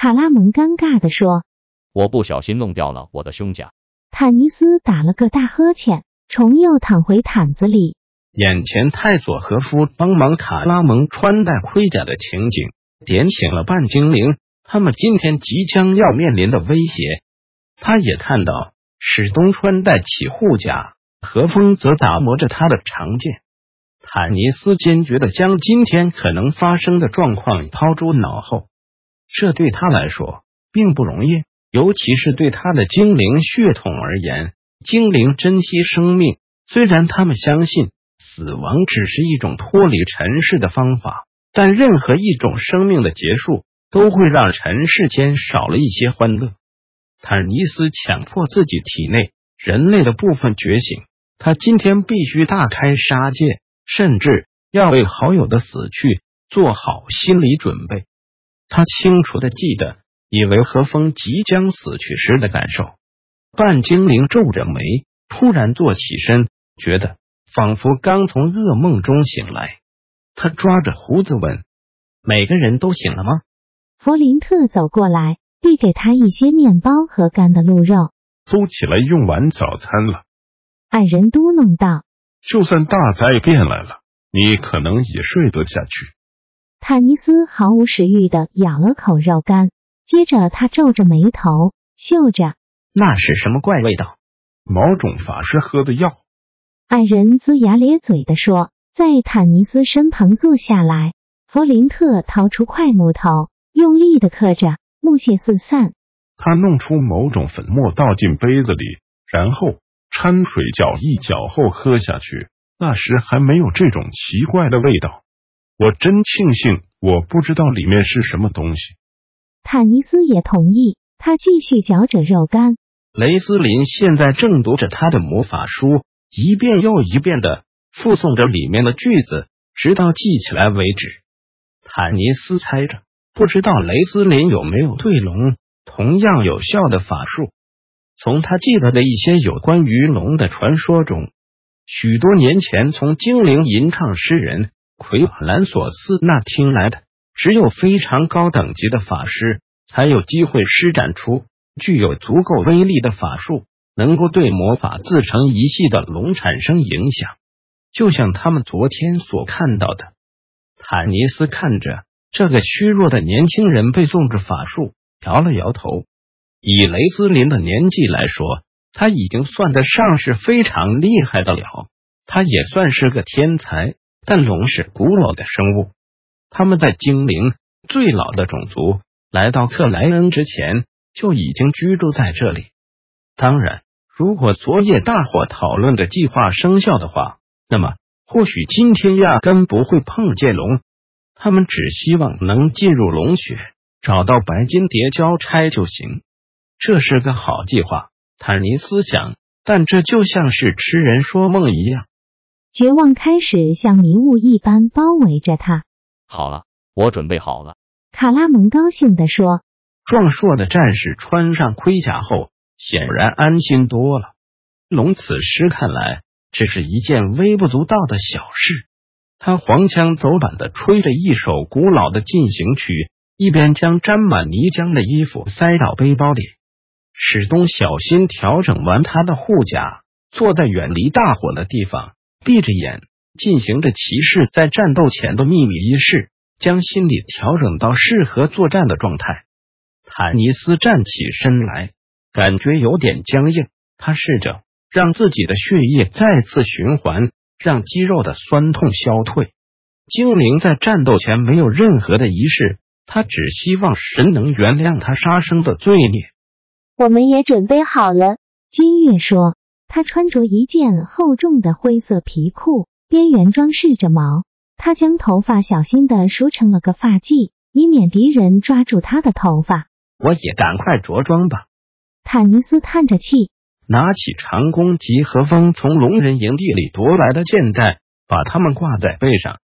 卡拉蒙尴尬地说。我不小心弄掉了我的胸甲。坦尼斯打了个大呵欠，重又躺回毯子里。眼前泰索和夫帮忙卡拉蒙穿戴盔甲的情景，点醒了半精灵他们今天即将要面临的威胁。他也看到史东穿戴起护甲，何风则打磨着他的长剑。坦尼斯坚决的将今天可能发生的状况抛诸脑后，这对他来说并不容易。尤其是对他的精灵血统而言，精灵珍惜生命。虽然他们相信死亡只是一种脱离尘世的方法，但任何一种生命的结束都会让尘世间少了一些欢乐。坦尼斯强迫自己体内人类的部分觉醒，他今天必须大开杀戒，甚至要为好友的死去做好心理准备。他清楚的记得。以为何风即将死去时的感受，半精灵皱着眉，突然坐起身，觉得仿佛刚从噩梦中醒来。他抓着胡子问：“每个人都醒了吗？”弗林特走过来，递给他一些面包和干的鹿肉。都起来用完早餐了。矮人嘟哝道：“就算大灾变来了，你可能也睡得下去。”坦尼斯毫无食欲的咬了口肉干。接着，他皱着眉头，嗅着，那是什么怪味道？某种法师喝的药。矮人龇牙咧嘴的说，在坦尼斯身旁坐下来。弗林特掏出块木头，用力的刻着，木屑四散。他弄出某种粉末，倒进杯子里，然后掺水搅一搅后喝下去。那时还没有这种奇怪的味道。我真庆幸，我不知道里面是什么东西。坦尼斯也同意，他继续嚼着肉干。雷斯林现在正读着他的魔法书，一遍又一遍的复诵着里面的句子，直到记起来为止。坦尼斯猜着，不知道雷斯林有没有对龙同样有效的法术。从他记得的一些有关于龙的传说中，许多年前从精灵吟唱诗人奎瓦兰索斯那听来的。只有非常高等级的法师才有机会施展出具有足够威力的法术，能够对魔法自成一系的龙产生影响。就像他们昨天所看到的，坦尼斯看着这个虚弱的年轻人背诵着法术，摇了摇头。以雷斯林的年纪来说，他已经算得上是非常厉害的了。他也算是个天才，但龙是古老的生物。他们在精灵最老的种族来到克莱恩之前就已经居住在这里。当然，如果昨夜大伙讨论的计划生效的话，那么或许今天压根不会碰见龙。他们只希望能进入龙穴，找到白金蝶交差就行。这是个好计划，坦尼斯想，但这就像是痴人说梦一样。绝望开始像迷雾一般包围着他。好了，我准备好了。卡拉蒙高兴地说。壮硕的战士穿上盔甲后，显然安心多了。龙此时看来，这是一件微不足道的小事。他黄腔走板的吹着一首古老的进行曲，一边将沾满泥浆的衣服塞到背包里。史东小心调整完他的护甲，坐在远离大火的地方，闭着眼。进行着骑士在战斗前的秘密仪式，将心理调整到适合作战的状态。坦尼斯站起身来，感觉有点僵硬。他试着让自己的血液再次循环，让肌肉的酸痛消退。精灵在战斗前没有任何的仪式，他只希望神能原谅他杀生的罪孽。我们也准备好了，金月说。他穿着一件厚重的灰色皮裤。边缘装饰着毛，他将头发小心的梳成了个发髻，以免敌人抓住他的头发。我也赶快着装吧。坦尼斯叹着气，拿起长弓及和风从龙人营地里夺来的箭袋，把它们挂在背上。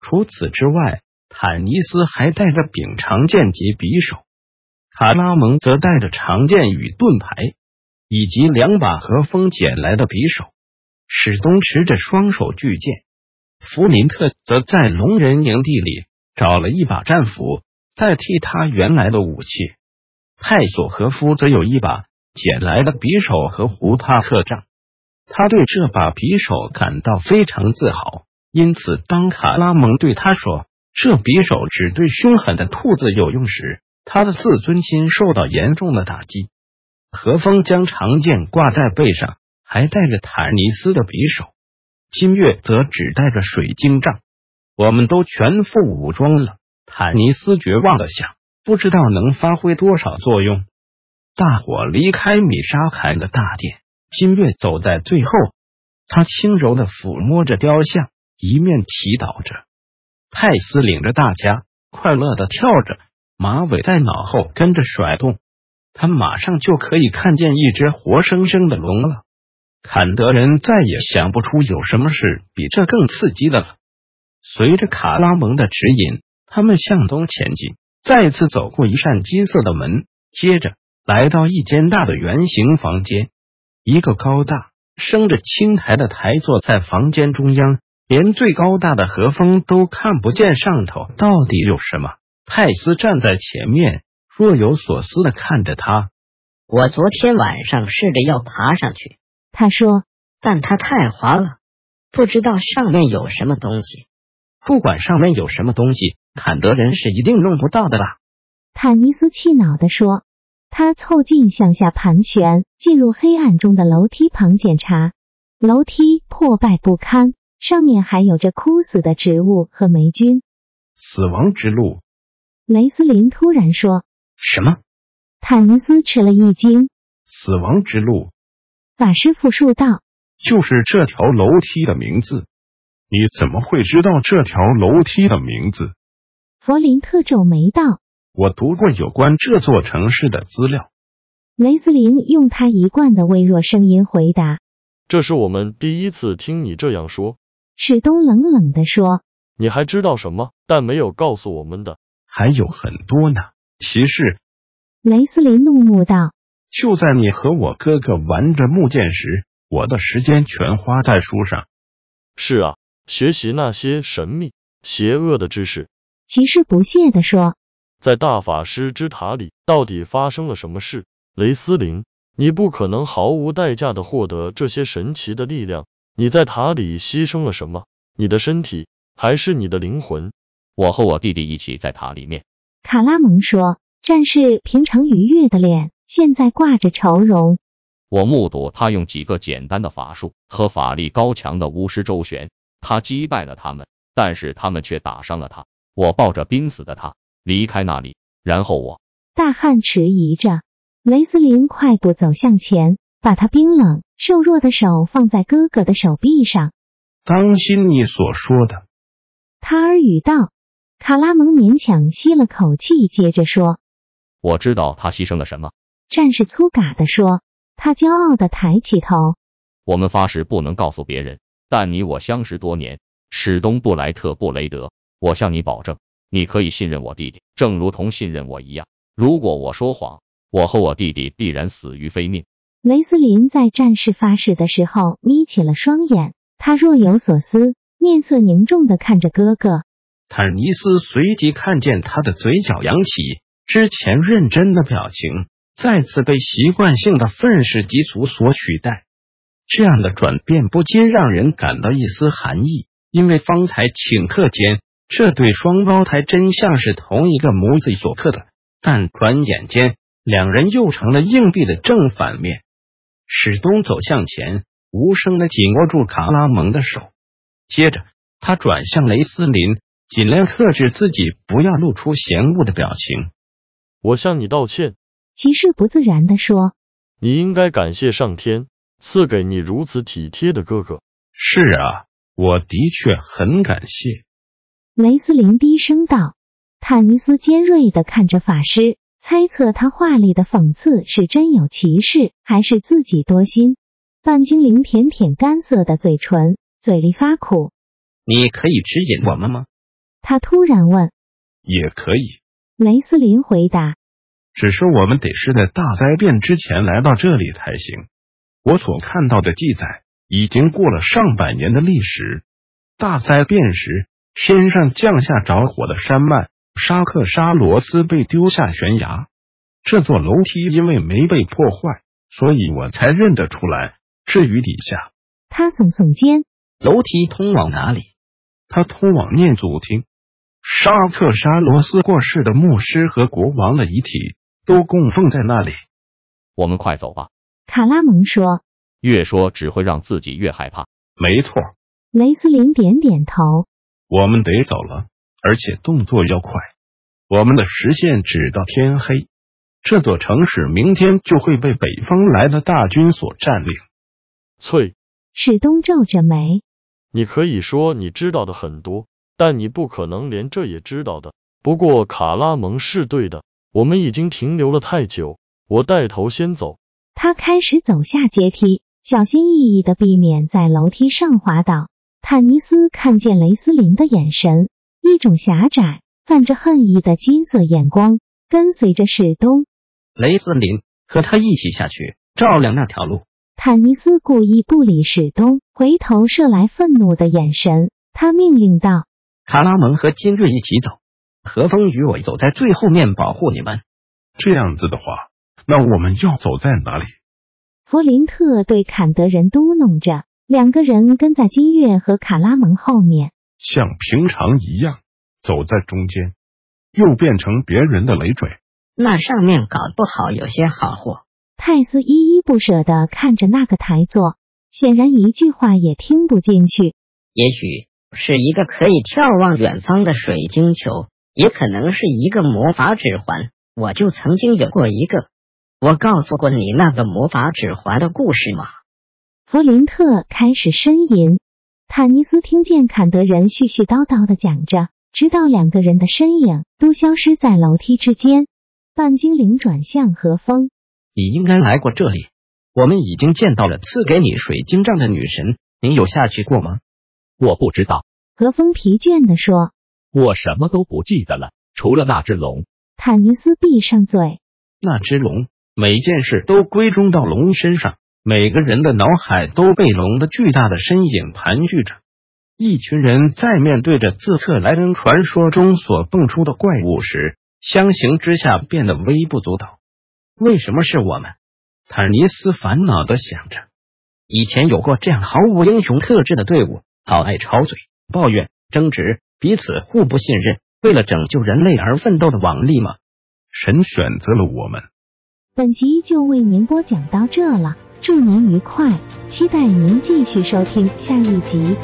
除此之外，坦尼斯还带着柄长剑及匕首，卡拉蒙则带着长剑与盾牌，以及两把和风捡来的匕首。史东持着双手巨剑，弗林特则在龙人营地里找了一把战斧，代替他原来的武器。泰索和夫则有一把捡来的匕首和胡帕特杖，他对这把匕首感到非常自豪。因此，当卡拉蒙对他说这匕首只对凶狠的兔子有用时，他的自尊心受到严重的打击。何风将长剑挂在背上，还带着坦尼斯的匕首。金月则只带着水晶杖。我们都全副武装了。坦尼斯绝望的想。不知道能发挥多少作用。大伙离开米沙坎的大殿，金月走在最后，他轻柔的抚摸着雕像，一面祈祷着。泰斯领着大家快乐的跳着，马尾在脑后跟着甩动，他马上就可以看见一只活生生的龙了。坎德人再也想不出有什么事比这更刺激的了。随着卡拉蒙的指引，他们向东前进。再次走过一扇金色的门，接着来到一间大的圆形房间。一个高大、生着青苔的台座在房间中央，连最高大的和风都看不见上头到底有什么。泰斯站在前面，若有所思的看着他。我昨天晚上试着要爬上去，他说，但它太滑了，不知道上面有什么东西。不管上面有什么东西。坎德人是一定弄不到的啦！坦尼斯气恼地说。他凑近向下盘旋，进入黑暗中的楼梯旁检查。楼梯破败不堪，上面还有着枯死的植物和霉菌。死亡之路，雷斯林突然说。什么？坦尼斯吃了一惊。死亡之路，法师复述道。就是这条楼梯的名字。你怎么会知道这条楼梯的名字？弗林特皱眉道：“我读过有关这座城市的资料。”雷斯林用他一贯的微弱声音回答：“这是我们第一次听你这样说。”史东冷冷的说：“你还知道什么？但没有告诉我们的还有很多呢。”骑士雷斯林怒目道：“就在你和我哥哥玩着木剑时，我的时间全花在书上。”是啊，学习那些神秘、邪恶的知识。骑士不屑地说：“在大法师之塔里，到底发生了什么事？雷斯林，你不可能毫无代价的获得这些神奇的力量。你在塔里牺牲了什么？你的身体，还是你的灵魂？”我和我弟弟一起在塔里面。卡拉蒙说：“战士平常愉悦的脸，现在挂着愁容。”我目睹他用几个简单的法术和法力高强的巫师周旋，他击败了他们，但是他们却打伤了他。我抱着濒死的他离开那里，然后我大汉迟疑着。雷斯林快步走向前，把他冰冷瘦弱的手放在哥哥的手臂上。当心你所说的，他耳语道。卡拉蒙勉强吸了口气，接着说：“我知道他牺牲了什么。”战士粗嘎的说。他骄傲的抬起头。我们发誓不能告诉别人，但你我相识多年，史东布莱特布雷德。我向你保证，你可以信任我弟弟，正如同信任我一样。如果我说谎，我和我弟弟必然死于非命。雷斯林在战士发誓的时候眯起了双眼，他若有所思，面色凝重的看着哥哥。坦尼斯随即看见他的嘴角扬起，之前认真的表情再次被习惯性的愤世嫉俗所取代。这样的转变不禁让人感到一丝寒意，因为方才顷刻间。这对双胞胎真像是同一个模子所刻的，但转眼间，两人又成了硬币的正反面。史东走向前，无声的紧握住卡拉蒙的手，接着他转向雷斯林，尽量克制自己不要露出嫌恶的表情。我向你道歉，骑士不自然的说：“你应该感谢上天赐给你如此体贴的哥哥。”是啊，我的确很感谢。雷斯林低声道。坦尼斯尖锐的看着法师，猜测他话里的讽刺是真有其事，还是自己多心。半精灵舔舔干涩的嘴唇，嘴里发苦。你可以指引我们吗？他突然问。也可以。雷斯林回答。只是我们得是在大灾变之前来到这里才行。我所看到的记载已经过了上百年的历史。大灾变时，天上降下着火的山脉，沙克沙罗斯被丢下悬崖。这座楼梯因为没被破坏，所以我才认得出来。至于底下，他耸耸肩，楼梯通往哪里？他通往念祖厅。沙特沙罗斯过世的牧师和国王的遗体。都供奉在那里。我们快走吧。卡拉蒙说。越说只会让自己越害怕。没错。雷斯林点点头。我们得走了，而且动作要快。我们的时限只到天黑。这座城市明天就会被北方来的大军所占领。翠。史东皱着眉。你可以说你知道的很多，但你不可能连这也知道的。不过卡拉蒙是对的。我们已经停留了太久，我带头先走。他开始走下阶梯，小心翼翼的避免在楼梯上滑倒。坦尼斯看见雷斯林的眼神，一种狭窄、泛着恨意的金色眼光，跟随着史东。雷斯林和他一起下去，照亮那条路。坦尼斯故意不理史东，回头射来愤怒的眼神。他命令道：“卡拉蒙和金瑞一起走。”何风与我走在最后面保护你们。这样子的话，那我们要走在哪里？弗林特对坎德人嘟哝着，两个人跟在金月和卡拉蒙后面，像平常一样走在中间，又变成别人的累赘。那上面搞不好有些好货。泰斯依依不舍的看着那个台座，显然一句话也听不进去。也许是一个可以眺望远方的水晶球。也可能是一个魔法指环，我就曾经有过一个。我告诉过你那个魔法指环的故事吗？弗林特开始呻吟。坦尼斯听见坎德人絮絮叨叨的讲着，直到两个人的身影都消失在楼梯之间。半精灵转向何风：“你应该来过这里。我们已经见到了赐给你水晶杖的女神，你有下去过吗？”我不知道。何风疲倦的说。我什么都不记得了，除了那只龙。坦尼斯闭上嘴。那只龙，每件事都归中到龙身上，每个人的脑海都被龙的巨大的身影盘踞着。一群人在面对着自克莱恩传说中所蹦出的怪物时，相形之下变得微不足道。为什么是我们？坦尼斯烦恼的想着。以前有过这样毫无英雄特质的队伍，好爱吵嘴、抱怨、争执。彼此互不信任，为了拯救人类而奋斗的网力吗？神选择了我们。本集就为您播讲到这了，祝您愉快，期待您继续收听下一集。